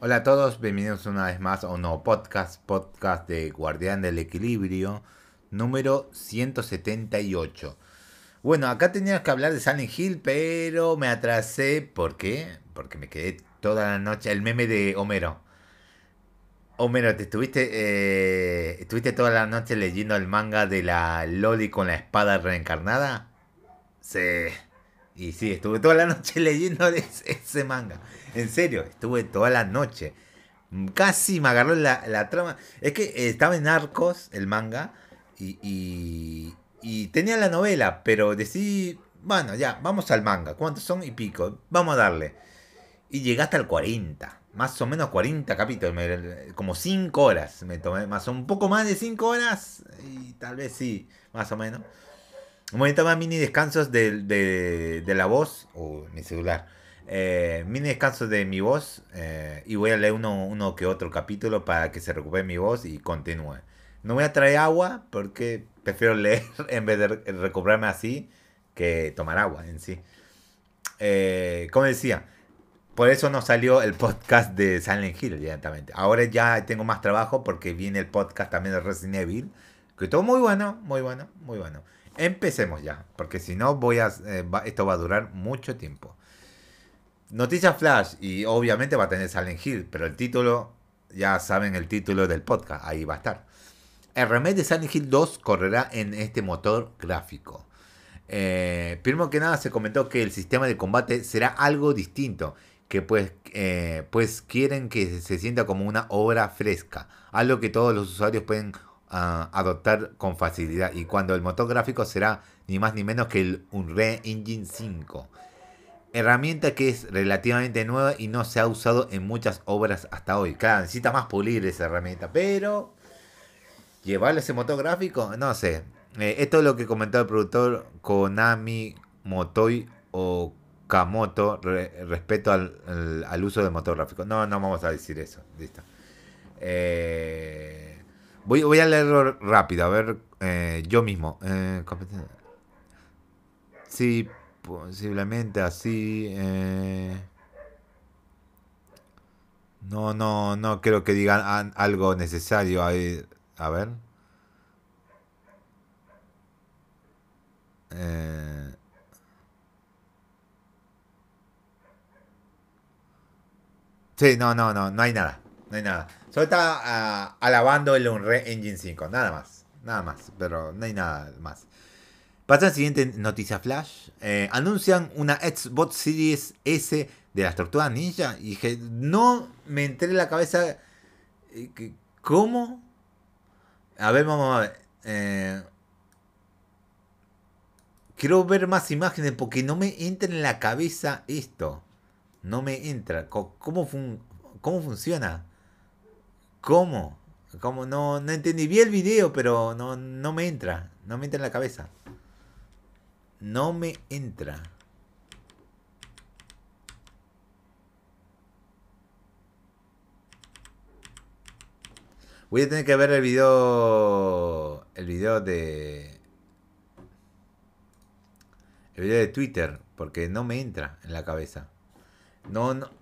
Hola a todos, bienvenidos una vez más a un nuevo podcast, podcast de Guardián del Equilibrio, número 178. Bueno, acá tenía que hablar de Silent Hill, pero me atrasé. ¿Por qué? Porque me quedé toda la noche. El meme de Homero. Homero, ¿te estuviste, eh, estuviste toda la noche leyendo el manga de la Loli con la espada reencarnada? Sí. Y sí, estuve toda la noche leyendo ese, manga. En serio, estuve toda la noche. Casi me agarró la, la trama. Es que estaba en Arcos, el manga, y, y, tenía la novela, pero decidí, bueno, ya, vamos al manga. ¿Cuántos son? Y pico. Vamos a darle. Y llegué hasta el 40. Más o menos 40 capítulos. como 5 horas me tomé. Más un poco más de 5 horas. Y tal vez sí, más o menos. Un momento más mini descansos de, de, de la voz. O mi celular. Eh, mini descansos de mi voz. eh, y voy a leer uno, uno que otro capítulo para que se recupere mi voz y continúe. No voy a traer agua porque prefiero leer en vez de re- recuperarme así que tomar agua en sí. Eh, como decía, por eso no salió el podcast de Silent Hill directamente. Ahora ya tengo más trabajo porque viene el podcast también de Resident Evil. Que todo muy bueno, muy bueno, muy bueno. Empecemos ya, porque si no voy a, eh, esto va a durar mucho tiempo. Noticias Flash y obviamente va a tener Silent Hill, pero el título, ya saben el título del podcast, ahí va a estar. El remake de Silent Hill 2 correrá en este motor gráfico. Eh, primero que nada se comentó que el sistema de combate será algo distinto, que pues, eh, pues quieren que se sienta como una obra fresca, algo que todos los usuarios pueden adoptar con facilidad y cuando el motor gráfico será ni más ni menos que el Unreal Engine 5. Herramienta que es relativamente nueva y no se ha usado en muchas obras hasta hoy. Claro, necesita más pulir esa herramienta, pero llevarle ese motor gráfico, no sé. Eh, esto es lo que comentó el productor Konami Motoi o Kamoto re- respecto al uso del motor gráfico. No, no vamos a decir eso. Listo. Eh, voy, voy a leerlo rápido, a ver eh, yo mismo. Eh, sí, posiblemente así. eh, no, no, no creo que digan an- algo necesario ahí. A ver. Eh, sí, no, no, no, no hay nada. No hay nada. Solo está ah, alabando el Unreal Engine 5, nada más. Nada más, pero no hay nada más. Pasa siguiente noticia flash. Eh, anuncian una Xbox Series S de las Tortugas Ninja. Y dije, no me entré en la cabeza. eh, ¿Cómo? A ver, vamos a ver. Eh, quiero ver más imágenes porque no me entra en la cabeza esto. No me entra. ¿Cómo, fun- cómo funciona? ¿Cómo? ¿Cómo? No, no entendí. Vi el video, pero no, no me entra. No me entra en la cabeza. No me entra. Voy a tener que ver el video. El video de. El video de Twitter. Porque no me entra en la cabeza. No, no.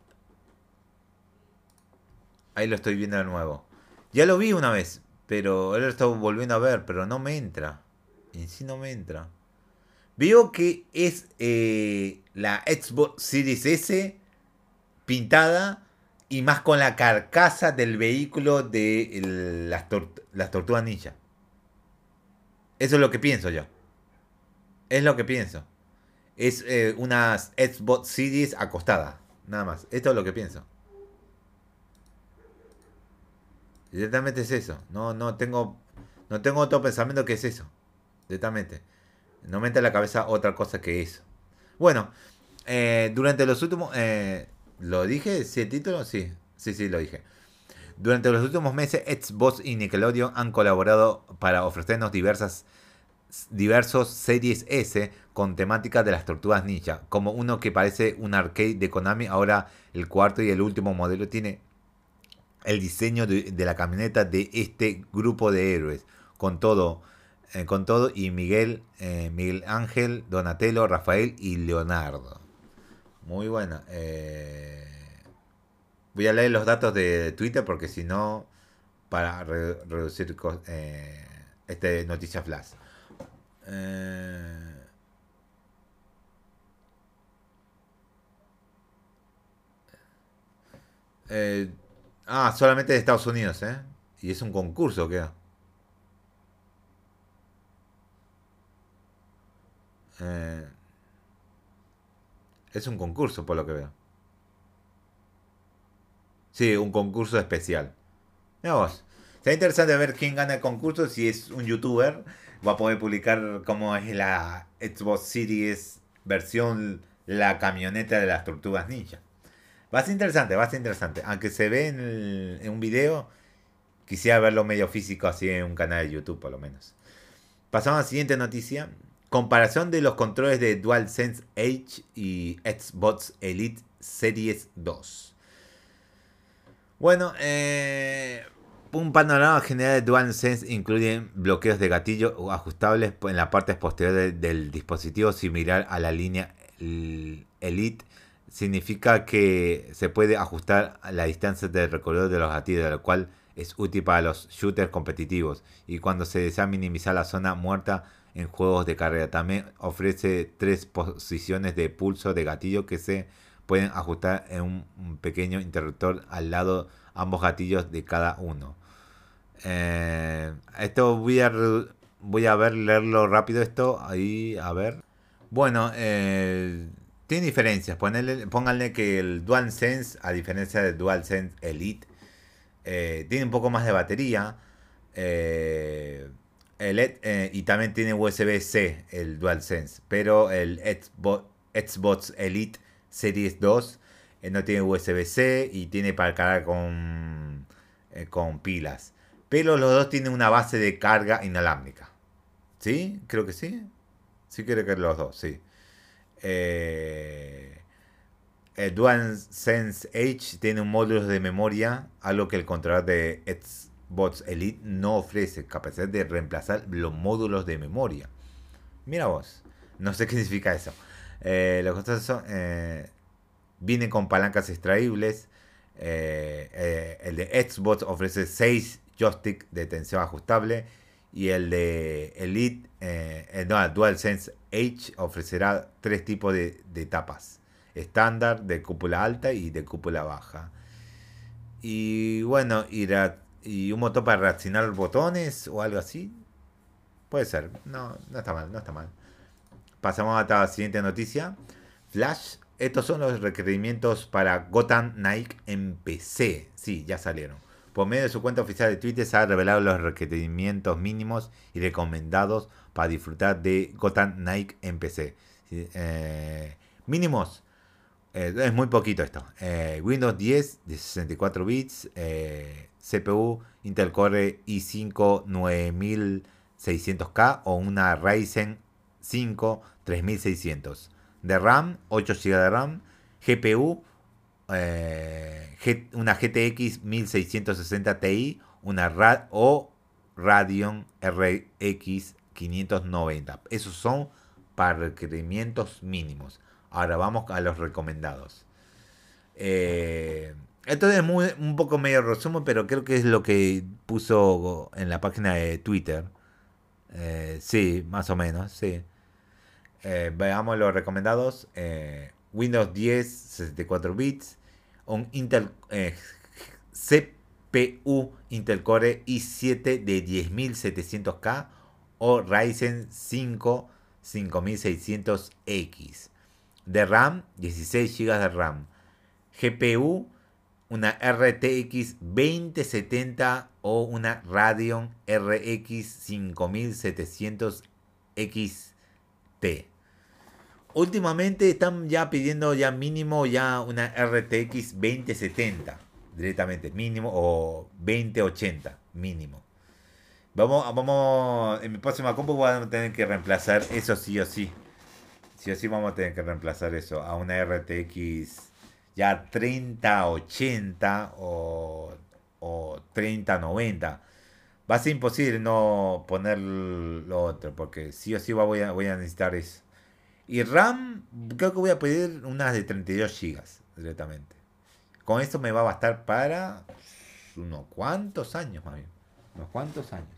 Ahí lo estoy viendo de nuevo. Ya lo vi una vez. Pero ahora lo estoy volviendo a ver. Pero no me entra. En sí no me entra. Veo que es eh, la Xbox Series S pintada y más con la carcasa del vehículo de las, tort- las tortugas ninja. Eso es lo que pienso yo. Es lo que pienso. Es eh, una Xbox Series acostada. Nada más. Esto es lo que pienso. Directamente es eso. No, no tengo. No tengo otro pensamiento que es eso. Directamente. No me entra en la cabeza otra cosa que eso. Bueno, eh, durante los últimos. eh, ¿Lo dije? ¿Sí el título? Sí, sí, sí, lo dije. Durante los últimos meses, Xbox y Nickelodeon han colaborado para ofrecernos diversas diversos Series S con temática de las tortugas ninja, como uno que parece un arcade de Konami, ahora el cuarto y el último modelo tiene el diseño de, la camioneta de este grupo de héroes, con todo, eh, con todo y Miguel, eh, Miguel Ángel, Donatello, Rafael y Leonardo. Muy buena. eh, Voy a leer los datos de Twitter porque si no, para reducir eh, este noticia flash. Ah, solamente de Estados Unidos, ¿eh? Y es un concurso, ¿qué? Eh, es un concurso, por lo que veo. Sí, un concurso especial. Vamos. Será interesante ver quién gana el concurso. Si es un youtuber, va a poder publicar cómo es la Xbox Series versión la camioneta de las tortugas ninja. Va a ser interesante, va a ser interesante. Aunque se ve en, un video, quisiera verlo medio físico así en un canal de YouTube por lo menos. Pasamos a la siguiente noticia. Comparación de los controles de DualSense Edge y Xbox Elite Series 2. Bueno, eh, un panorama general de DualSense incluye bloqueos de gatillo ajustables en la parte posterior del dispositivo similar a la línea Elite. Significa que se puede ajustar la distancia de recorrido de los gatillos, lo cual es útil para los shooters competitivos. Y cuando se desea minimizar la zona muerta en juegos de carrera, también ofrece tres posiciones de pulso de gatillo que se pueden ajustar en un pequeño interruptor al lado ambos gatillos de cada uno. Eh, esto voy a voy a ver leerlo rápido esto ahí a ver. Bueno, eh, tiene diferencias. pónganle que el DualSense, a diferencia del DualSense Elite, eh, tiene un poco más de batería. el, y también tiene USB-C el DualSense. Pero el Xbox Elite Series 2 eh, no tiene USB-C y tiene para cargar con, eh, con pilas. Pero los dos tienen una base de carga inalámbrica. ¿Sí? Creo que sí. Sí creo que los dos, sí. Eh, el DualSense Edge tiene un módulo de memoria, algo que el controlador de Xbox Elite no ofrece, capacidad de reemplazar los módulos de memoria. Mira vos, no sé qué significa eso. Eh, los costos son, eh, vienen con palancas extraíbles. Eh, el de Xbox ofrece 6 joysticks de tensión ajustable. Y el de Elite, el, no, DualSense Edge ofrecerá tres tipos de, tapas. Estándar, de cúpula alta y de cúpula baja. Y bueno, y, y un motor para reaccionar botones o algo así. Puede ser. No, no está mal, no está mal. Pasamos a la siguiente noticia. Flash, estos son los requerimientos para Gotham Nike en PC. Sí, ya salieron. Por medio de su cuenta oficial de Twitter se han revelado los requerimientos mínimos y recomendados para disfrutar de Gotham Nike en PC. Eh, mínimos. Eh, es muy poquito esto. Eh, Windows 10 de 64 bits. CPU Intel Core i5 9600K o una Ryzen 5 3600. De RAM, 8 GB de RAM. GPU, eh, una GTX 1660 Ti, una Rad o Radeon RX 590. Esos son para requerimientos mínimos. Ahora vamos a los recomendados. Eh, esto es muy, un poco medio resumen, pero creo que es lo que puso en la página de Twitter. Eh, sí, más o menos, sí. Eh, veamos los recomendados. Windows 10, 64 bits. Un Intel eh, CPU Intel Core i7 de 10700K o Ryzen 5 5600X. De RAM, 16 GB de RAM. GPU, una RTX 2070 o una Radeon RX 5700 XT. Últimamente están ya pidiendo ya mínimo ya una RTX 2070 directamente, mínimo o 2080 mínimo. Vamos, vamos, en mi próxima compu vamos a tener que reemplazar eso sí o sí. Sí o sí vamos a tener que reemplazar eso a una RTX ya 3080 o, o 3090. Va a ser imposible no poner lo otro porque sí o sí voy a, voy a necesitar eso. Y RAM, creo que voy a pedir unas de 32 GB directamente. con esto me va a bastar para unos cuantos años, más bien. Unos cuantos años.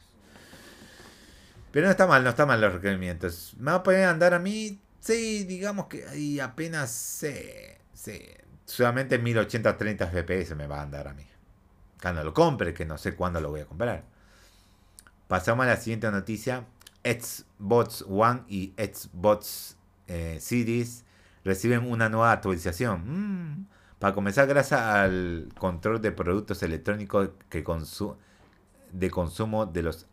Pero no está mal, no está mal los requerimientos. ¿Me va a poder andar a mí? Sí, digamos que ahí apenas sé. Sí, solamente 1080 30 FPS me va a andar a mí. Cuando lo compre, que no sé cuándo lo voy a comprar. Pasamos a la siguiente noticia. Xbox One y Xbox eh, reciben una nueva actualización. Mm. Para comenzar, gracias al control de productos electrónicos que de consumo de los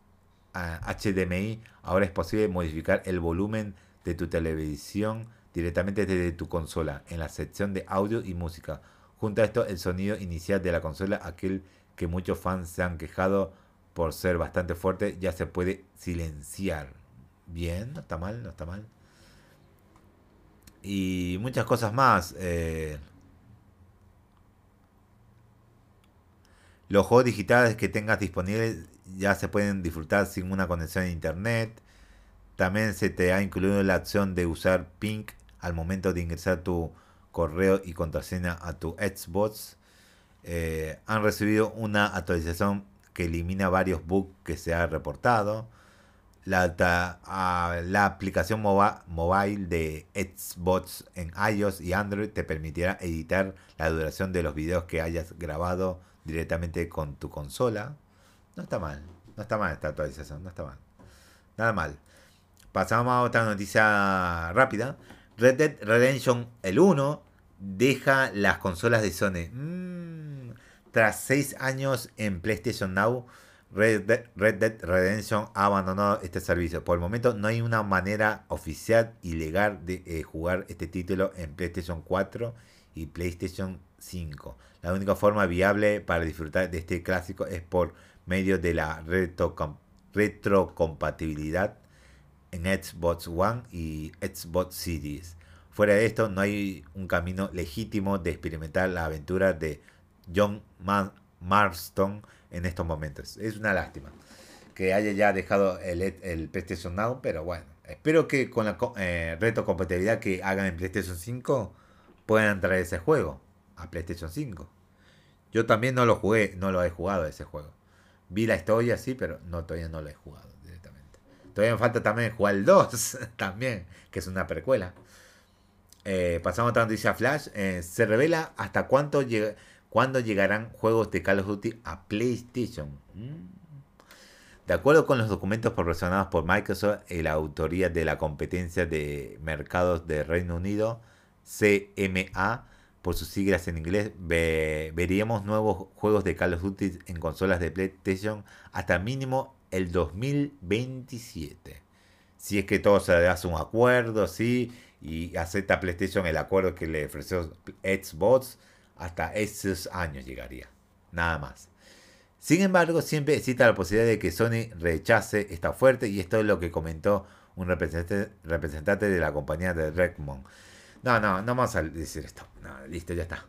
HDMI, ahora es posible modificar el volumen de tu televisión directamente desde tu consola en la sección de audio y música. Junto a esto, el sonido inicial de la consola, aquel que muchos fans se han quejado por ser bastante fuerte, ya se puede silenciar. Bien, no está mal, no está mal. Y muchas cosas más. Eh, los juegos digitales que tengas disponibles ya se pueden disfrutar sin una conexión a internet. También se te ha incluido la opción de usar Pink al momento de ingresar tu correo y contraseña a tu Xbox. Eh, han recibido una actualización que elimina varios bugs que se ha reportado. La, la aplicación mobile de Xbox en iOS y Android te permitirá editar la duración de los videos que hayas grabado directamente con tu consola. No está mal, no está mal esta actualización, no está mal. Nada mal. Pasamos a otra noticia rápida. Red Dead Redemption el 1 deja las consolas de Sony. Mm, tras 6 años en PlayStation Now, Red Dead, Redemption ha abandonado este servicio. Por el momento no hay una manera oficial y legal de eh, jugar este título en PlayStation 4 y PlayStation 5. La única forma viable para disfrutar de este clásico es por medio de la retrocompatibilidad en Xbox One y Xbox Series. Fuera de esto, no hay un camino legítimo de experimentar la aventura de John Marston en estos momentos. Es una lástima que haya ya dejado el, el PlayStation Now, pero bueno, espero que con la eh, retrocompatibilidad que hagan en PlayStation 5 puedan traer ese juego a PlayStation 5. Yo también no lo jugué, no lo he jugado ese juego. Vi la historia, sí, pero no, todavía no lo he jugado directamente. Todavía me falta también jugar el 2, también, que es una precuela. Eh, pasamos a otra noticia Flash. Eh, se revela hasta cuánto cuándo llegarán juegos de Call of Duty a PlayStation. Mm. De acuerdo con los documentos proporcionados por Microsoft y la autoría de la competencia de mercados de Reino Unido, CMA, por sus siglas en inglés, veríamos nuevos juegos de Call of Duty en consolas de PlayStation hasta mínimo el 2027. Si es que todo se hace un acuerdo, sí, y acepta PlayStation el acuerdo que le ofreció Xbox, hasta esos años llegaría. Nada más. Sin embargo, siempre existe la posibilidad de que Sony rechace esta oferta y esto es lo que comentó un representante, de la compañía de Redmond. No, no, no vamos a decir esto. No, listo, ya está.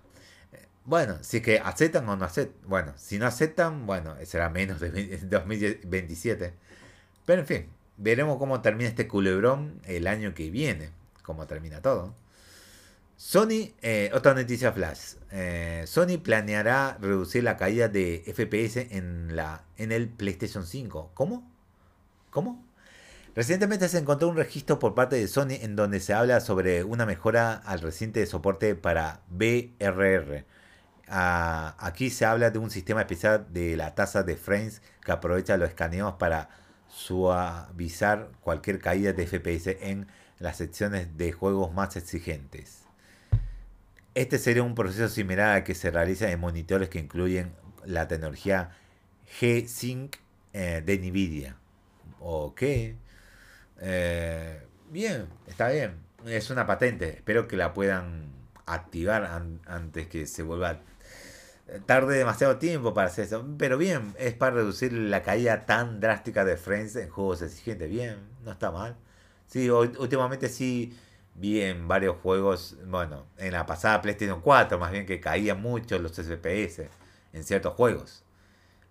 Eh, bueno, si es que aceptan o no aceptan. Bueno, si no aceptan, bueno, será menos de 2027. Pero en fin, veremos cómo termina este culebrón el año que viene. Cómo termina todo. Sony, eh, otra noticia flash. Eh, Sony planeará reducir la caída de FPS en, la, en el PlayStation 5. ¿Cómo? ¿Cómo? Recientemente se encontró un registro por parte de Sony en donde se habla sobre una mejora al reciente soporte para BRR. Ah, aquí se habla de un sistema especial de la tasa de frames que aprovecha los escaneos para suavizar cualquier caída de FPS en las secciones de juegos más exigentes. Este sería un proceso similar al que se realiza en monitores que incluyen la tecnología G-Sync eh, de NVIDIA. Ok. Eh, bien, está bien. Es una patente. Espero que la puedan activar antes que se vuelva tarde demasiado tiempo para hacer eso. Pero bien, es para reducir la caída tan drástica de frames en juegos exigentes. Bien, no está mal. Sí, últimamente sí vi en varios juegos, bueno, en la pasada PlayStation 4 más bien que caían mucho los FPS en ciertos juegos.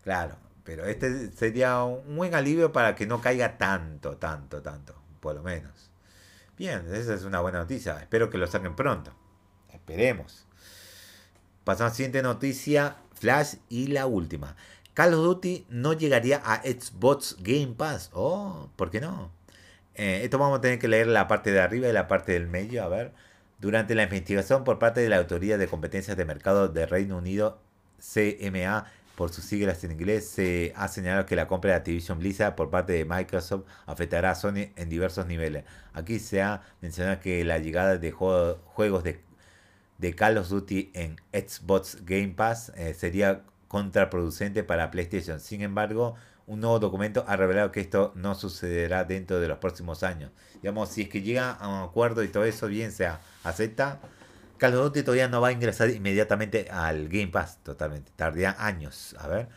Claro, pero este sería un buen alivio para que no caiga tanto, tanto, tanto, por lo menos. Bien, esa es una buena noticia. Espero que lo saquen pronto. Esperemos. pasamos a la siguiente noticia, Flash y la última. Call of Duty no llegaría a Xbox Game Pass. Oh, ¿por qué no? Eh, esto vamos a tener que leer la parte de arriba y la parte del medio. A ver. Durante la investigación por parte de la Autoridad de Competencias de Mercado de Reino Unido, CMA, por sus siglas en inglés, se ha señalado que la compra de Activision Blizzard por parte de Microsoft afectará a Sony en diversos niveles. Aquí se ha mencionado que la llegada de juegos de, de, Call of Duty en Xbox Game Pass eh, sería contraproducente para PlayStation. Sin embargo, un nuevo documento ha revelado que esto no sucederá dentro de los próximos años. Digamos, si es que llega a un acuerdo y todo eso bien se acepta, Call of Duty todavía no va a ingresar inmediatamente al Game Pass, totalmente. Tardaría años, a ver.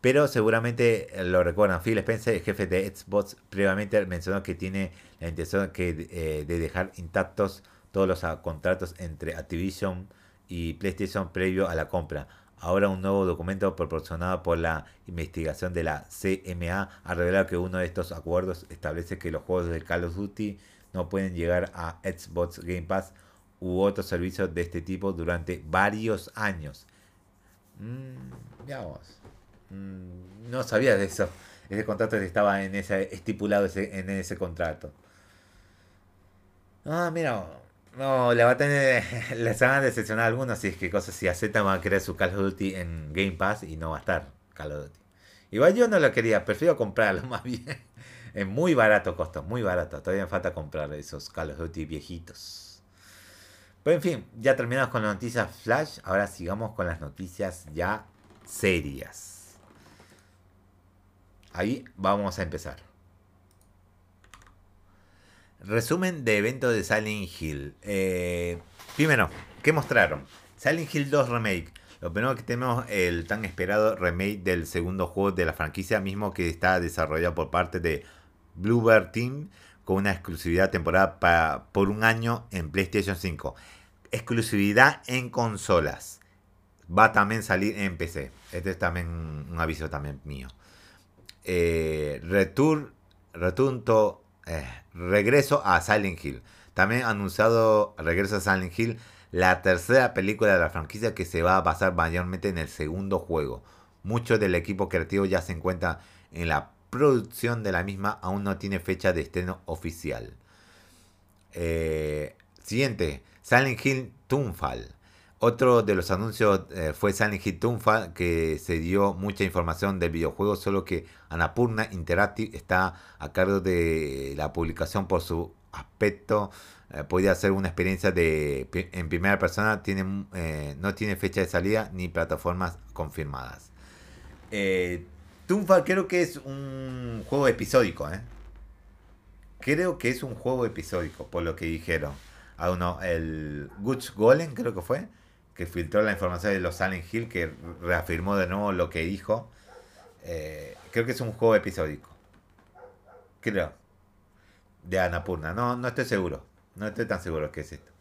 Pero seguramente lo recuerdan. Phil Spencer, el jefe de Xbox, previamente mencionó que tiene la intención que, eh, de dejar intactos todos los contratos entre Activision y PlayStation previo a la compra. Ahora un nuevo documento proporcionado por la investigación de la CMA ha revelado que uno de estos acuerdos establece que los juegos de Call of Duty no pueden llegar a Xbox Game Pass u otros servicios de este tipo durante varios años. Mm, mm, no sabía de eso. Ese contrato estaba en ese, estipulado en ese contrato. Ah, mira, no, le va a tener. Les van a decepcionar algunos si es que cosas si aceptan van a querer su Call of Duty en Game Pass y no va a estar Call of Duty. Igual yo no lo quería, prefiero comprarlo más bien. Es muy barato costo, muy barato. Todavía me falta comprar esos Call of Duty viejitos. Pero en fin, ya terminamos con las noticias flash. Ahora sigamos con las noticias ya serias. Ahí vamos a empezar. Resumen de evento de Silent Hill. Eh, primero, ¿qué mostraron? Silent Hill 2 Remake. Lo primero que tenemos el tan esperado remake del segundo juego de la franquicia, mismo que está desarrollado por parte de Bluebird Team con una exclusividad temporada para, por un año en PlayStation 5. Exclusividad en consolas. Va a también salir en PC. Este es también un aviso también mío. Eh, Return, Retunto eh, regreso a Silent Hill. También anunciado regreso a Silent Hill, la tercera película de la franquicia que se va a basar mayormente en el segundo juego. Mucho del equipo creativo ya se encuentra en la producción de la misma, aún no tiene fecha de estreno oficial. Eh, siguiente, Silent Hill Toonfall. Otro de los anuncios eh, fue Silent Hill Tunfa, que se dio mucha información del videojuego, solo que Anapurna Interactive está a cargo de la publicación por su aspecto. Eh, podría ser una experiencia de en primera persona, tiene, eh, no tiene fecha de salida ni plataformas confirmadas. Tunfa creo que es un juego episódico, Creo que es un juego episódico, por lo que dijeron. A uno, el Guts Golem creo que fue que filtró la información de los Silent Hill, que reafirmó de nuevo lo que dijo. Eh, creo que es un juego episódico. Creo. De Anapurna. No, no estoy seguro. No estoy tan seguro que es esto.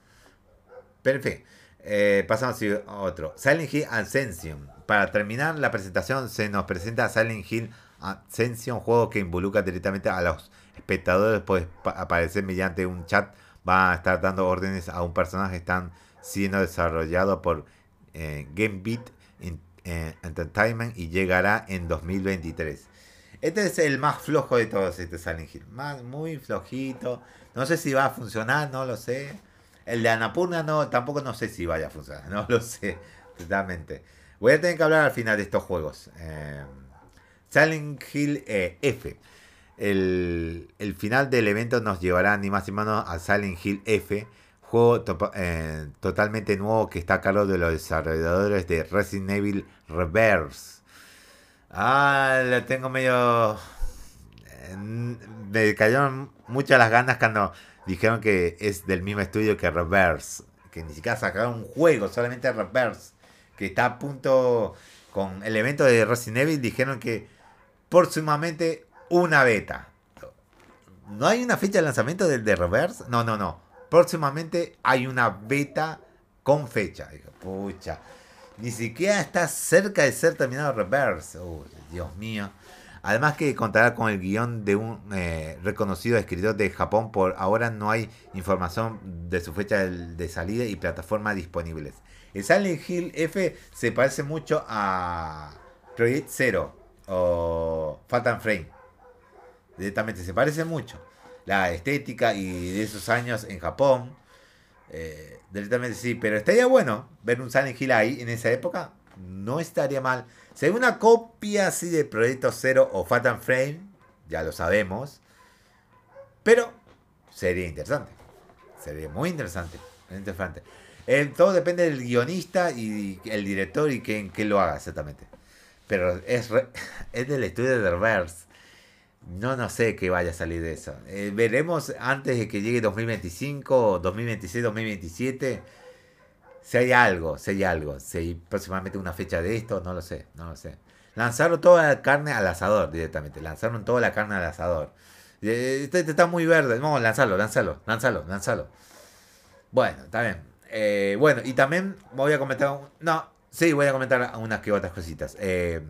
Pero en fin. Eh, pasamos a otro. Silent Hill Ascension. Para terminar la presentación se nos presenta Silent Hill Ascension, juego que involucra directamente a los espectadores. Puede aparecer mediante un chat. Va a estar dando órdenes a un personaje. Están siendo desarrollado por eh, GameBeat eh, Entertainment y llegará en 2023. Este es el más flojo de todos, este Silent Hill. Más, muy flojito. No sé si va a funcionar, no lo sé. El de Anapurna no, tampoco no sé si vaya a funcionar, no lo sé, totalmente. Voy a tener que hablar al final de estos juegos. Eh, Silent Hill eh, F. El, el, final del evento nos llevará ni más ni menos a Silent Hill F, Juego eh, totalmente nuevo que está a cargo de los desarrolladores de Resident Evil Reverse. Ah, lo tengo medio... Eh, me cayeron muchas las ganas cuando dijeron que es del mismo estudio que Reverse. Que ni siquiera sacaron un juego, solamente Reverse. Que está a punto con el evento de Resident Evil. Dijeron que próximamente una beta. ¿No hay una fecha de lanzamiento del de Reverse? No, no, no próximamente hay una beta con fecha. pucha, ni siquiera está cerca de ser terminado Reverse. Dios mío. Además que contará con el guion de un eh, reconocido escritor de Japón. Por ahora no hay información de su fecha de, salida y plataformas disponibles. El Silent Hill F se parece mucho a Project Zero o Phantom Frame. Directamente se parece mucho. La estética y de esos años en Japón. Eh, directamente sí, pero estaría bueno ver un Silent Hill ahí en esa época. No estaría mal. Si hay una copia así de Proyecto Zero o Phantom Frame, ya lo sabemos. Pero sería interesante. Sería muy interesante. interesante. Todo depende del guionista y el director y quién, lo haga exactamente. Pero es, es del estudio de Reverse. No, no sé qué vaya a salir de eso. Eh, veremos antes de que llegue 2025, 2026, 2027. Si hay algo, si hay algo. Si hay próximamente una fecha de esto, no lo sé, no lo sé. Lanzaron toda la carne al asador directamente. Lanzaron toda la carne al asador. Eh, este, este, está muy verde. No, lanzalo, lanzalo, lanzalo, lanzalo. Bueno, está bien. Eh, bueno, y también voy a comentar. No, sí, voy a comentar unas que otras cositas. el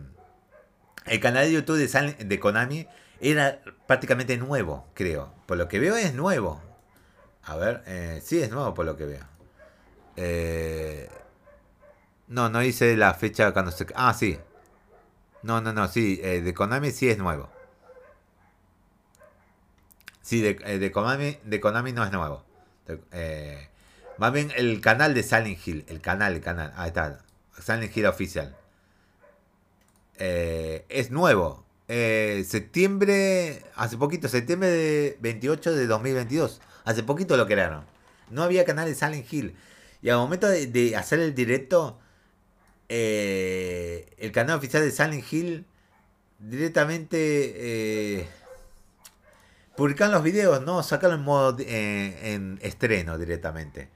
canal de YouTube de, de Konami era prácticamente nuevo, creo. Por lo que veo es nuevo. A ver, eh, sí es nuevo por lo que veo. Eh, no, no dice la fecha cuando se... Ah, sí. No, no, no, sí, eh, de Konami sí es nuevo. Sí, de, de, Konami, de Konami no es nuevo. más bien el canal de Silent Hill. El canal, el canal. Ahí está. Silent Hill Official. es nuevo. Eh, septiembre, hace poquito, septiembre de 28 de 2022. Hace poquito lo crearon. No había canal de Silent Hill. Y al momento de, hacer el directo, eh, el canal oficial de Silent Hill directamente eh, publican los videos, ¿no? Sacarlo en modo en estreno directamente.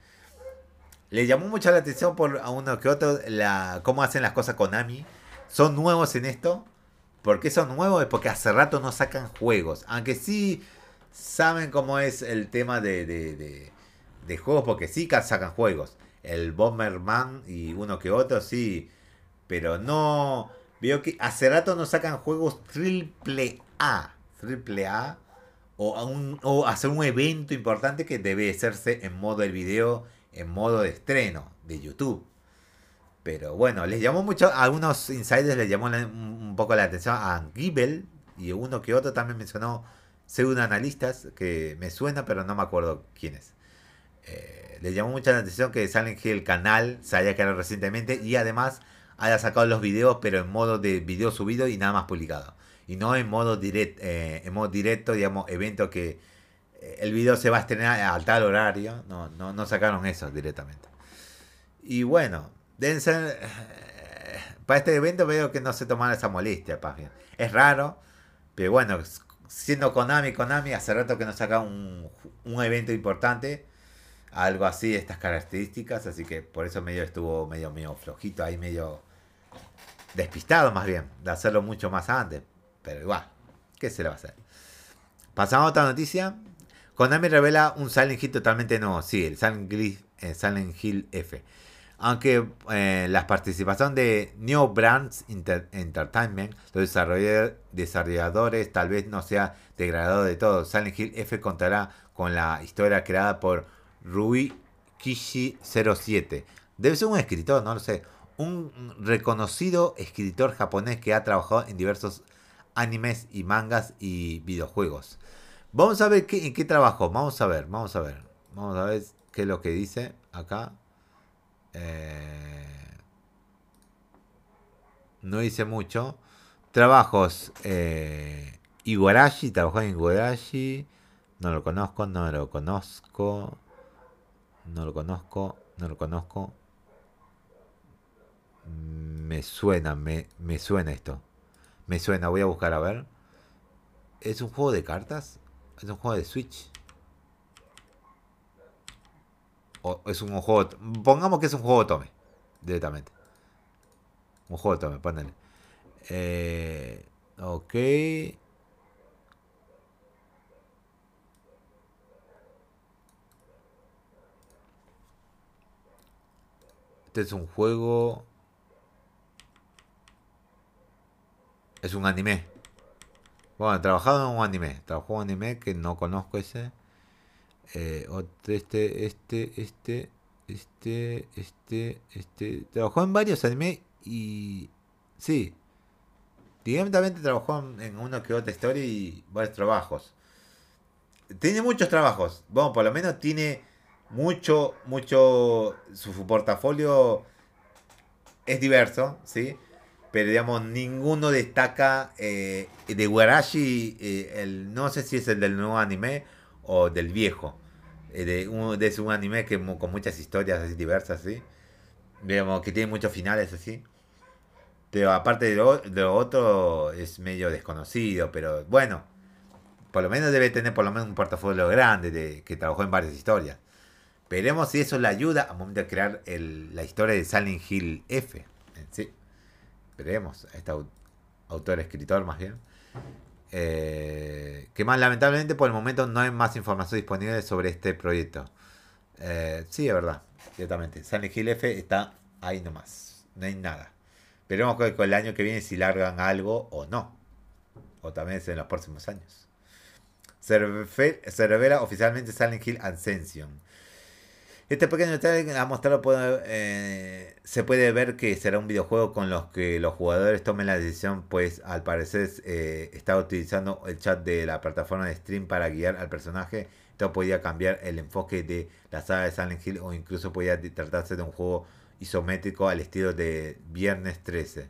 Le llamó mucho la atención por a uno que otro la, cómo hacen las cosas Konami. Son nuevos en esto ¿Por qué son nuevos? Es porque hace rato no sacan juegos. Aunque sí saben cómo es el tema de, de, juegos, porque sí sacan juegos. El Bomberman y uno que otro, sí. Pero no. Veo que hace rato no sacan juegos triple A. Triple A. O, un, o hacer un evento importante que debe hacerse en modo de video, en modo de estreno de YouTube. Pero bueno, les llamó mucho, a algunos insiders les llamó un poco la atención a Gibel y uno que otro también mencionó analistas que me suena, pero no me acuerdo quiénes. Eh, les llamó mucho la atención que Silent Hill canal se haya creado recientemente y además haya sacado los videos, pero en modo de video subido y nada más publicado. Y no en modo, direct, eh, en modo directo, digamos, evento que eh, el video se va a estrenar a tal horario. No, no, no sacaron eso directamente. Y bueno, Deben ser. Eh, para este evento veo que no se tomaron esa molestia, bien. Es raro, pero bueno, siendo Konami, Konami, hace rato que nos saca un, evento importante, algo así estas características, así que por eso medio estuvo medio, medio flojito, ahí medio despistado más bien, de hacerlo mucho más antes, pero igual, ¿qué se le va a hacer? Pasamos a otra noticia. Konami revela un Silent Hill totalmente nuevo, sí, el Silent Hill eh, F aunque eh, la participación de New Brands Entertainment, los desarrolladores, tal vez no sea degradado de todo. Silent Hill F contará con la historia creada por Rui Kishi 07. Debe ser un escritor, no lo sé. Un reconocido escritor japonés que ha trabajado en diversos animes y mangas y videojuegos. Vamos a ver en qué trabajó. Vamos a ver, vamos a ver. Vamos a ver qué es lo que dice acá. Eh, no hice mucho. Trabajos. Eh, trabajó en Igarashi. No lo conozco, no lo conozco. No lo conozco, no lo conozco. Me suena, me, me suena esto. Me suena, voy a buscar a ver. ¿Es un juego de cartas? ¿Es un juego de Switch? Es un juego. Pongamos que es un juego tome. Directamente. Un juego tome, ponele. Eh, ok. Este es un juego. Es un anime. Bueno, trabajado en un anime. Trabajó en un anime que no conozco ese. Eh, este, este, este. Este, este, este. Trabajó en varios anime y. Sí. Directamente trabajó en uno que otra historia y varios trabajos. Tiene muchos trabajos. Bueno, por lo menos tiene mucho, mucho. Su portafolio es diverso, ¿sí? Pero digamos, ninguno destaca eh, de Warashi. Eh, el, no sé si es el del nuevo anime o del viejo. Eh, de, un, de un anime que con muchas historias así diversas, ¿sí? Digamos, que tiene muchos finales así. Pero aparte de lo, otro, es medio desconocido. Pero bueno, por lo menos debe tener por lo menos un portafolio grande de que trabajó en varias historias. Veremos si eso le ayuda a momento de crear la historia de Silent Hill F. Sí. Veremos. Este autor, escritor más bien. Eh, que más lamentablemente por el momento no hay más información disponible sobre este proyecto. Eh, sí, es verdad, ciertamente. Silent Hill F está ahí nomás. No hay nada. Veremos con el año que viene si largan algo o no. O también en los próximos años. Se revela oficialmente Silent Hill Ascension. Este pequeño trailer ha mostrado eh, se puede ver que será un videojuego con los que los jugadores tomen la decisión, pues al parecer eh, está utilizando el chat de la plataforma de stream para guiar al personaje. Esto podría cambiar el enfoque de la saga de Silent Hill o incluso podría tratarse de un juego isométrico al estilo de Viernes 13.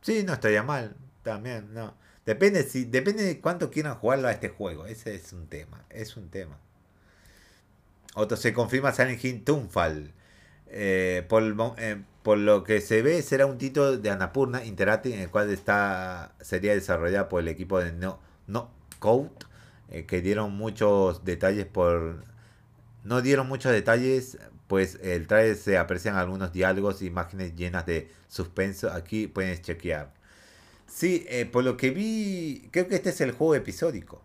Sí, no estaría mal, también, no. Depende, si, depende de cuánto quieran jugarlo a este juego, ese es un tema, es un tema. Otro se confirma Silent Hill Tunfall. Eh, eh, por, lo que se ve, será un título de Anapurna Interactive en el cual está, sería desarrollado por el equipo de No, no Code, eh, que dieron muchos detalles por. No dieron muchos detalles, pues el trailer se aprecian algunos diálogos e imágenes llenas de suspenso. Aquí puedes chequear. Sí, por lo que vi, creo que este es el juego episódico.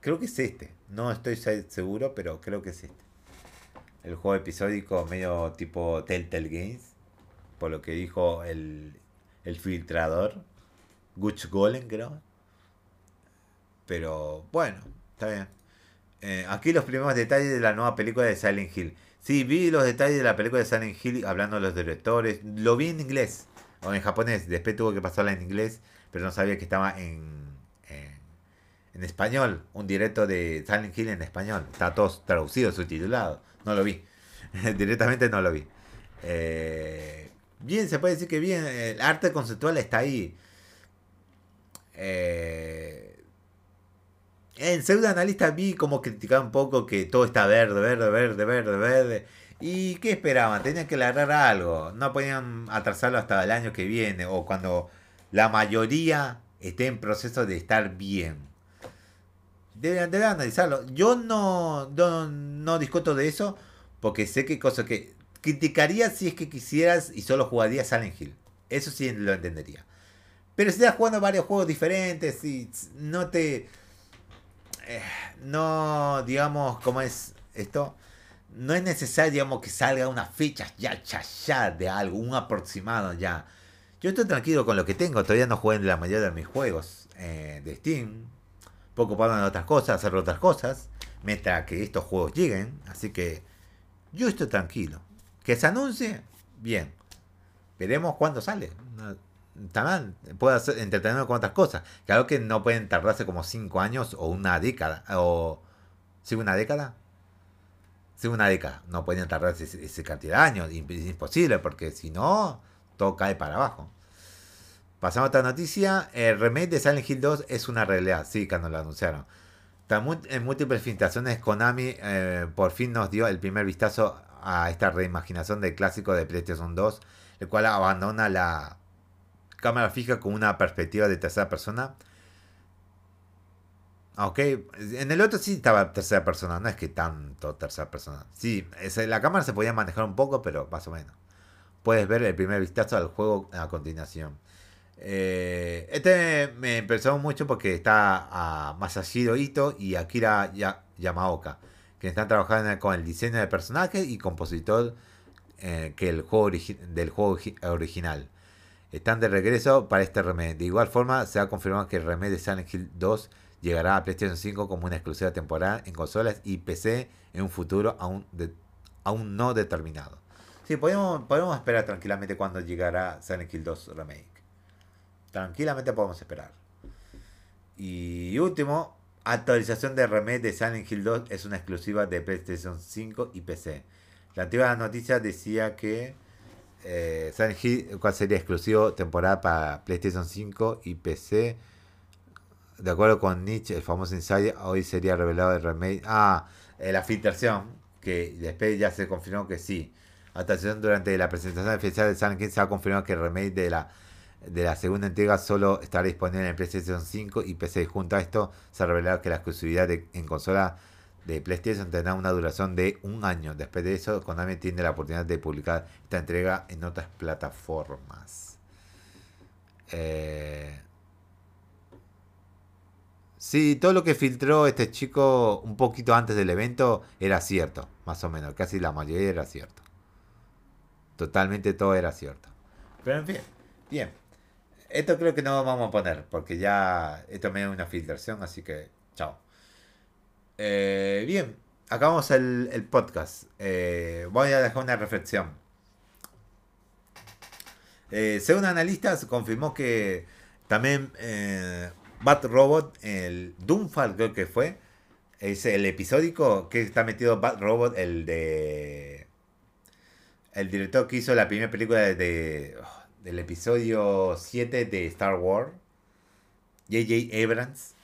Creo que es este. No estoy seguro, pero creo que es este. El juego episódico medio tipo Telltale Games. Por lo que dijo el, el filtrador. Guch Golem, creo. Pero bueno, está bien. Eh, aquí los primeros detalles de la nueva película de Silent Hill. Sí, vi los detalles de la película de Silent Hill hablando de los directores. Lo vi en inglés o en japonés. Después tuvo que pasarla en inglés, pero no sabía que estaba en en español, un directo de Silent Hill en español. Está todo traducido, subtitulado. No lo vi. Directamente no lo vi. Eh, bien, se puede decir que bien. El arte conceptual está ahí. Eh, en Pseudo Analista vi como criticar un poco que todo está verde, verde, verde, verde, verde. ¿Y qué esperaban? Tenían que lograr algo. No podían atrasarlo hasta el año que viene o cuando la mayoría esté en proceso de estar bien. Deben, analizarlo. Yo no, no, discuto de eso porque sé que cosa que criticaría si es que quisieras y solo jugarías Silent Hill. Eso sí lo entendería. Pero si estás jugando varios juegos diferentes y no te... Eh, no, digamos, ¿cómo es esto? No es necesario, digamos, que salga una fecha ya, ya, ya de algo, un aproximado ya. Yo estoy tranquilo con lo que tengo, todavía no juego en la mayoría de mis juegos eh, de Steam poco ocupado en otras cosas, hacer otras cosas, mientras que estos juegos lleguen. Así que yo estoy tranquilo. Que se anuncie, bien. Veremos cuándo sale. También puedo hacer, entretenerme con otras cosas. Claro que no pueden tardarse como 5 años o una década. O. ¿Sí, una década? Sí, una década. No pueden tardarse esa cantidad de años. Es imposible porque si no, todo cae para abajo. Pasamos a otra noticia. El remake de Silent Hill 2 es una realidad. Sí, cuando lo anunciaron. En múltiples filtraciones, Konami eh, por fin nos dio el primer vistazo a esta reimaginación del clásico de PlayStation 2, el cual abandona la cámara fija con una perspectiva de tercera persona. Ok, en el otro sí estaba tercera persona, no es que tanto tercera persona. Sí, la cámara se podía manejar un poco, pero más o menos. Puedes ver el primer vistazo al juego a continuación. Eh, este me impresionó mucho porque está a Masashiro Ito y Akira Yamaoka, que están trabajando con el diseño de personajes y compositor eh, que el juego del juego original. Están de regreso para este remake. De igual forma, se ha confirmado que el remake de Silent Hill 2 llegará a PlayStation 5 como una exclusiva temporal en consolas y PC en un futuro aún, aún no determinado. Sí, podemos, podemos esperar tranquilamente cuando llegará Silent Hill 2 Remake. Tranquilamente podemos esperar. Y último, actualización de remake de Silent Hill 2 es una exclusiva de PlayStation 5 y PC. La antigua noticia decía que eh, Silent Hill cuál sería exclusivo temporada para PlayStation 5 y PC. De acuerdo con Nietzsche, el famoso insider, hoy sería revelado el remake. Ah, eh, la filtración, que después ya se confirmó que sí. Actualización durante la presentación oficial de Silent Hill se ha confirmado que el remake de la de la segunda entrega solo estará disponible en PlayStation 5 y PC. Junto a esto, se ha revelado que la exclusividad en consola de PlayStation tendrá una duración de un año. Después de eso, Konami tiene la oportunidad de publicar esta entrega en otras plataformas. Eh... Sí, todo lo que filtró este chico un poquito antes del evento era cierto, más o menos. Casi la mayoría era cierto. Totalmente todo era cierto. Pero en fin, bien. Esto creo que no vamos a poner, porque ya esto me da una filtración, así que chao. Eh, bien, acabamos el, podcast. Eh, voy a dejar una reflexión. Eh, según analistas, confirmó que también Bat Robot, el Doomfall creo que fue, es el episódico que está metido Bat Robot, el de... El director que hizo la primera película de del episodio 7 de Star Wars, J.J. Abrams.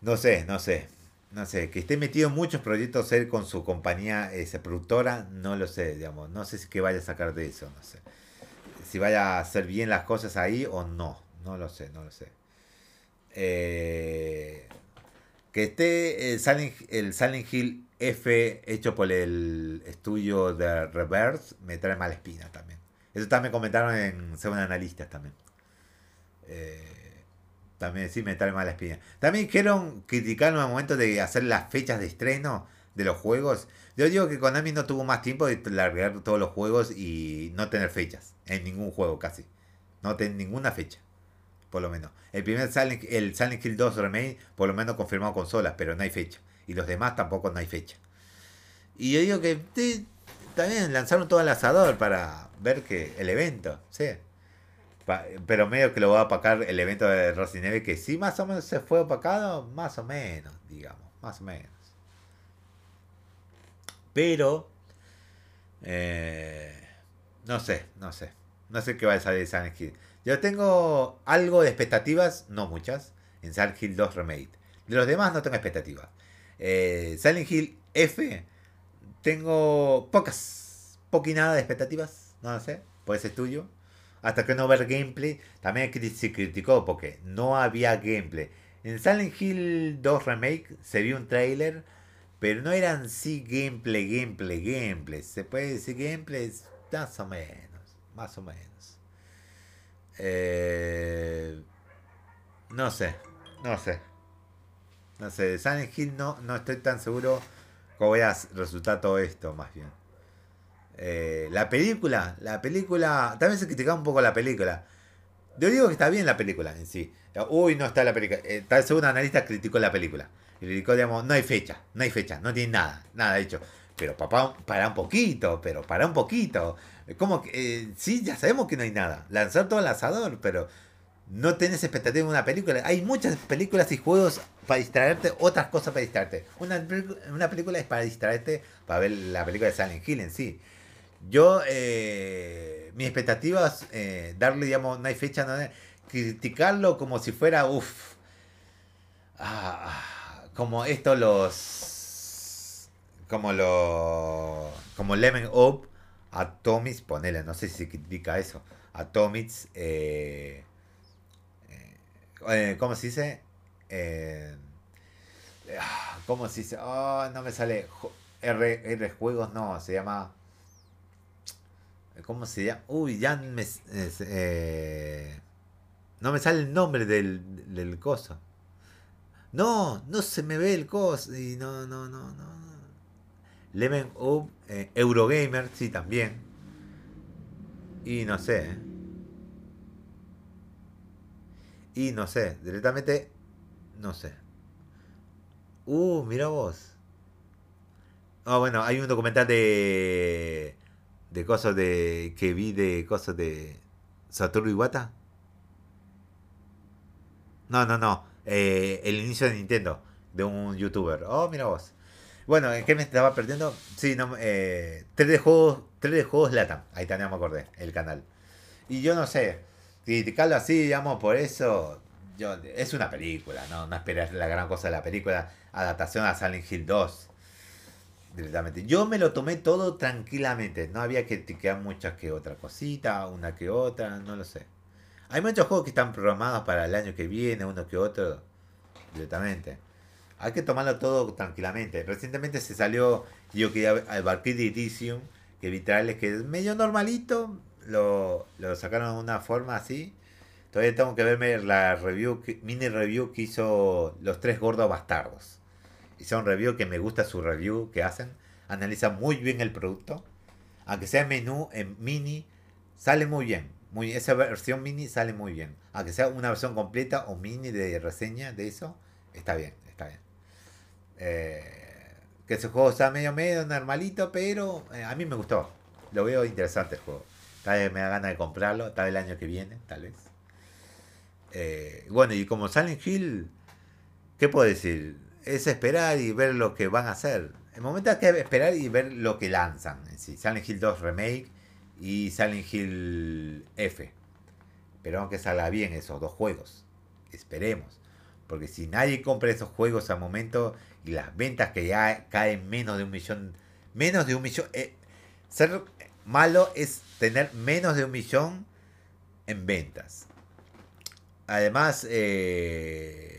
No sé, no sé. No sé, que esté metido en muchos proyectos él con su compañía esa productora, no lo sé, digamos. No sé si que vaya a sacar de eso, no sé. Si vaya a hacer bien las cosas ahí o no. No lo sé, no lo sé. Eh, que esté el Silent, el Silent Hill F hecho por el estudio de Reverse me trae mala espina también. Eso también comentaron en Según Analistas también. Eh, también sí me trae mala espina. También dijeron, criticaron al momento de hacer las fechas de estreno de los juegos. Yo digo que Konami no tuvo más tiempo de largar todos los juegos y no tener fechas. En ningún juego casi. No tener ninguna fecha. Por lo menos. El primer Silent, el Silent Hill 2 Remake por lo menos confirmado consolas, pero no hay fecha. Y los demás tampoco no hay fecha. Y yo digo que también lanzaron todo al asador para ver que el evento, sí. pero medio que lo va a opacar el evento de Rosy Neve, que sí más o menos se fue opacado, más o menos, digamos, más o menos. Pero, eh, no sé, no sé. No sé qué va a salir de Silent Hill. Yo tengo algo de expectativas, no muchas, en Silent Hill 2 Remake. De los demás no tengo expectativas. Eh, Silent Hill F tengo pocas, poco y nada de expectativas, no sé, puede ser tuyo. Hasta que no ver gameplay, también se criticó porque no había gameplay. En Silent Hill 2 Remake se vio un trailer, pero no eran sí gameplay, gameplay, gameplay. Se puede decir gameplay más o menos, más o menos. Eh, no sé, no sé. No sé, Silent Hill no, no estoy tan seguro ¿Cómo voy a resultar todo esto, más bien? Eh, la película, la película, también se criticaba un poco la película. Yo digo que está bien la película en sí. Uy, no está la película. Eh, tal vez analista criticó la película. Criticó, digamos, no hay fecha, no hay fecha, no tiene nada, nada hecho. Pero papá, para un poquito, pero para un poquito. Como que, eh, sí, ya sabemos que no hay nada. Lanzar todo al asador, pero no tenés expectativa en una película. Hay muchas películas y juegos para distraerte, otras cosas para distraerte. Una, una película es para distraerte, para ver la película de Silent Hill en sí. Yo, eh, mis expectativas, eh, darle, digamos, no hay fecha, no criticarlo como si fuera, uff, ah, como esto los, como lo, como Lemon Up, Atomics, ponele, no sé si se critica eso, Atomics, eh, eh, ¿cómo se dice? Eh, ah, ¿Cómo se dice? Oh, no me sale. R, R juegos, no, se llama. ¿Cómo se llama? Uy, ya me. Eh, no me sale el nombre del, del coso. No, no se me ve el coso. Y no, no, no, no. Lemon Up, Eurogamer, sí, también. Y no sé. Y no sé, directamente, no sé. Uh, mira vos. Oh, bueno, hay un documental de. De cosas de. que vi de cosas de. Satoru Iwata. No, no, no. Eh, el inicio de Nintendo. De un youtuber. Oh, mira vos. Bueno, ¿en qué me estaba perdiendo? Sí, no, eh, 3 de juegos, 3 de juegos Latam. Ahí también me acordé, el canal. Y yo no sé, criticarlo así, digamos, por eso, yo, es una película, ¿no? No esperas la gran cosa de la película, adaptación a Silent Hill 2. Directamente. Yo me lo tomé todo tranquilamente, no había que criticar muchas que otra cosita, una que otra, no lo sé. Hay muchos juegos que están programados para el año que viene, uno que otro, directamente. Hay que tomarlo todo tranquilamente. Recientemente se salió, yo quería al Valkyrie Elysium, que literal es que es medio normalito, lo, lo sacaron de una forma así. Todavía tengo que verme la review, mini review que hizo Los Tres Gordos Bastardos. Un review que me gusta su review que hacen. Analiza muy bien el producto. Aunque sea menú en mini, sale muy bien. Muy, esa versión mini sale muy bien. Aunque sea una versión completa o mini de reseña de eso, está bien, está bien. Eh, que ese juego está medio medio normalito, pero eh, a mí me gustó. Lo veo interesante el juego. Tal vez me da ganas de comprarlo, tal vez el año que viene, tal vez. Eh, bueno, y como Silent Hill, ¿qué puedo decir? Es esperar y ver lo que van a hacer. El momento es que esperar y ver lo que lanzan. Sí, Silent Hill 2 Remake y Silent Hill F. Esperamos que salga bien esos dos juegos. Esperemos. Porque si nadie compra esos juegos al momento y las ventas que ya caen menos de un millón, menos de un millón, eh, ser malo es tener menos de un millón en ventas. Además, eh,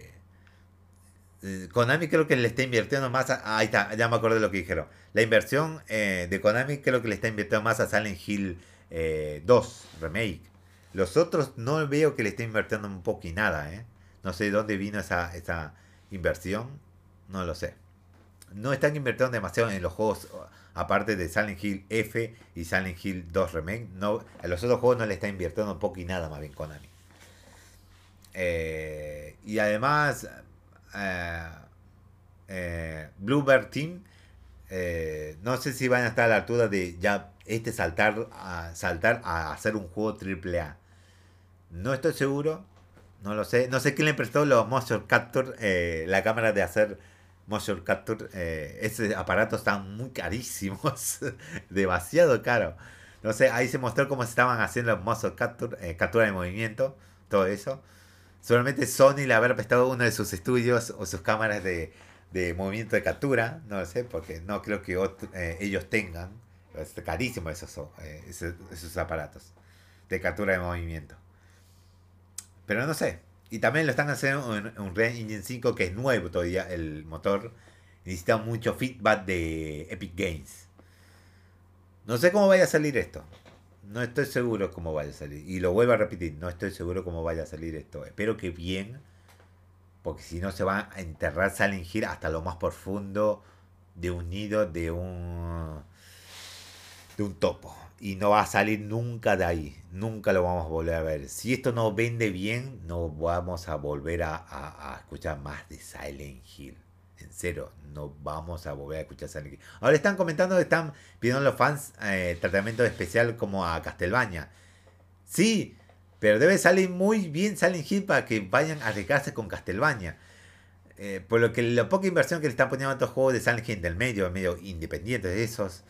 eh, Konami creo que le está invirtiendo más. ahí está, ya me acuerdo de lo que dijeron. La inversión de Konami creo que le está invirtiendo más a Silent Hill 2 Remake. Los otros no veo que le esté invirtiendo un poco y nada, ¿eh? No sé de dónde vino esa, esa inversión. No lo sé. No están invirtiendo demasiado en los juegos, aparte de Silent Hill F y Silent Hill 2 Remake. No, a los otros juegos no le está invirtiendo un poco y nada más bien Konami. Eh, y además, eh, eh, Bluebird Team, no sé si van a estar a la altura de ya este saltar a, saltar a hacer un juego AAA. No estoy seguro, no lo sé. No sé quién le prestó los motion capture, eh, la cámara de hacer motion capture. Eh, ese aparato están muy carísimos. demasiado caro. No sé, ahí se mostró cómo se estaban haciendo los motion capture, eh, captura de movimiento, todo eso. Solamente Sony le habrá prestado uno de sus estudios o sus cámaras de, de movimiento de captura. No lo sé, porque no creo que ellos tengan. Es carísimo esos, esos, esos aparatos de captura de movimiento. Pero no sé. Y también lo están haciendo en un Red Engine 5 que es nuevo todavía el motor. Necesita mucho feedback de Epic Games. No sé cómo vaya a salir esto. No estoy seguro cómo vaya a salir. Y lo vuelvo a repetir, no estoy seguro cómo vaya a salir esto. Espero que bien. Porque si no se va a enterrar Silent Hill hasta lo más profundo de un nido de un de un topo y no va a salir nunca de ahí. Nunca lo vamos a volver a ver. Si esto no vende bien, no vamos a volver a, escuchar más de Silent Hill. En serio, no vamos a volver a escuchar Silent Hill. Ahora están comentando que están pidiendo los fans eh, tratamiento especial como a Castelbaña. Sí, pero debe salir muy bien Silent Hill para que vayan a arriesgarse con Castelbaña. Eh, por lo que la poca inversión que le están poniendo a estos juegos de Silent Hill del medio, medio independientes de esos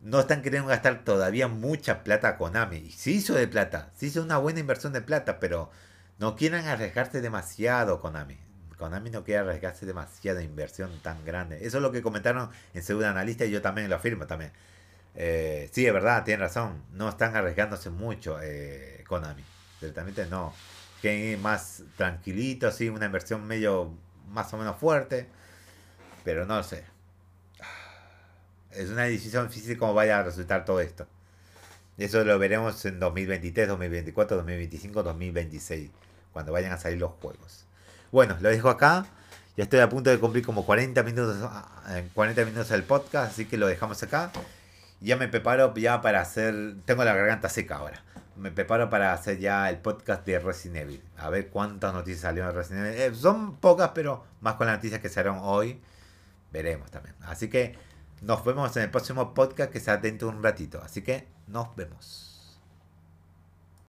no están queriendo gastar todavía mucha plata a Konami. Se hizo de plata, se hizo una buena inversión de plata, pero no quieren arriesgarse demasiado Konami. Konami no quiere arriesgarse demasiada inversión tan grande. Eso es lo que comentaron en Segunda Analista y yo también lo afirmo también. Eh, sí, es verdad, tienen razón. No están arriesgándose mucho eh, Konami. Directamente no. Que más tranquilito, sí, una inversión medio más o menos fuerte. Pero no sé es una decisión difícil cómo vaya a resultar todo esto. Eso lo veremos en 2023, 2024, 2025, 2026, cuando vayan a salir los juegos. Bueno, lo dejo acá. Ya estoy a punto de cumplir como 40 minutos, 40 minutos del podcast, así que lo dejamos acá. Ya me preparo ya para hacer... Tengo la garganta seca ahora. Me preparo para hacer ya el podcast de Resident Evil. A ver cuántas noticias salieron de Resident Evil. Eh, son pocas, pero más con las noticias que salieron hoy. Veremos también. Así que Nos vemos en el próximo podcast que será dentro de un ratito. Así que nos vemos.